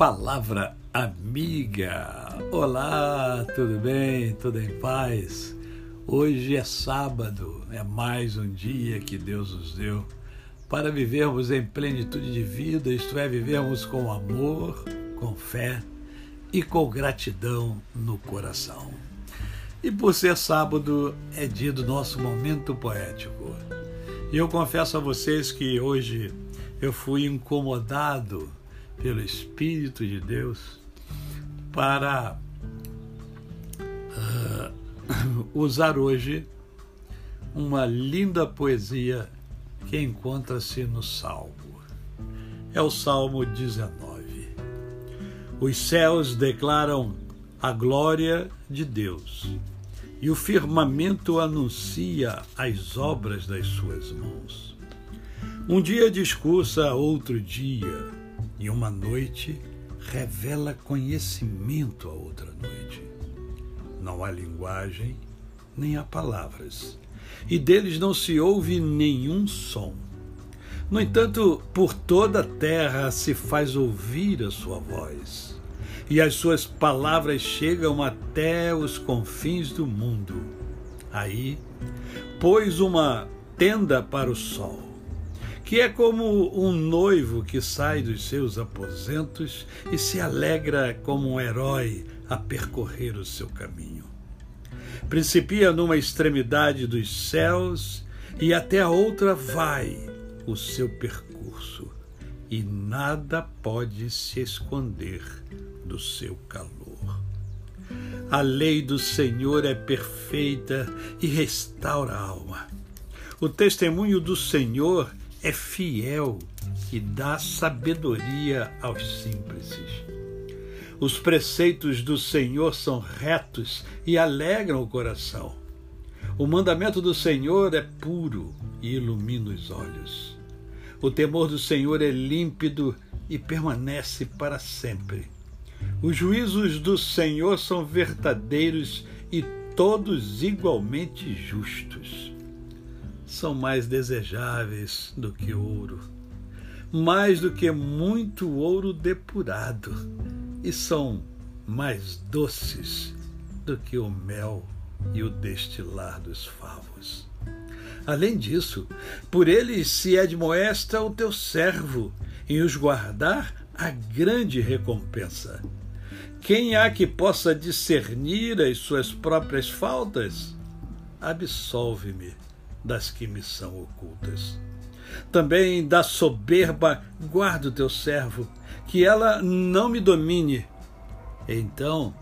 Palavra Amiga. Olá, tudo bem? Tudo em paz? Hoje é sábado, é mais um dia que Deus nos deu para vivermos em plenitude de vida, isto é, vivermos com amor, com fé e com gratidão no coração. E por ser sábado, é dia do nosso momento poético. E eu confesso a vocês que hoje eu fui incomodado pelo Espírito de Deus para uh, usar hoje uma linda poesia que encontra-se no Salmo. É o Salmo 19. Os céus declaram a glória de Deus e o firmamento anuncia as obras das suas mãos. Um dia discursa outro dia e uma noite revela conhecimento a outra noite. Não há linguagem, nem há palavras, e deles não se ouve nenhum som. No entanto, por toda a terra se faz ouvir a sua voz, e as suas palavras chegam até os confins do mundo. Aí, pôs uma tenda para o sol que é como um noivo que sai dos seus aposentos e se alegra como um herói a percorrer o seu caminho. Principia numa extremidade dos céus e até a outra vai o seu percurso, e nada pode se esconder do seu calor. A lei do Senhor é perfeita e restaura a alma. O testemunho do Senhor é fiel e dá sabedoria aos simples. Os preceitos do Senhor são retos e alegram o coração. O mandamento do Senhor é puro e ilumina os olhos. O temor do Senhor é límpido e permanece para sempre. Os juízos do Senhor são verdadeiros e todos igualmente justos são mais desejáveis do que ouro, mais do que muito ouro depurado, e são mais doces do que o mel e o destilar dos favos. Além disso, por eles se admoesta o teu servo, em os guardar a grande recompensa. Quem há que possa discernir as suas próprias faltas? Absolve-me das que me são ocultas. Também da soberba guarda o teu servo, que ela não me domine. Então,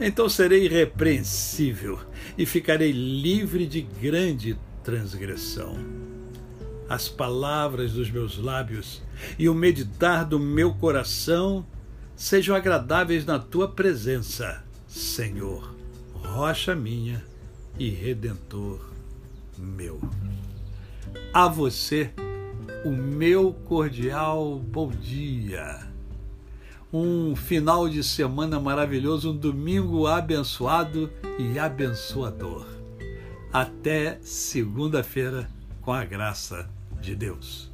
então serei irrepreensível e ficarei livre de grande transgressão. As palavras dos meus lábios e o meditar do meu coração sejam agradáveis na tua presença, Senhor, rocha minha e redentor meu. A você, o meu cordial bom dia. Um final de semana maravilhoso, um domingo abençoado e abençoador. Até segunda-feira, com a graça de Deus.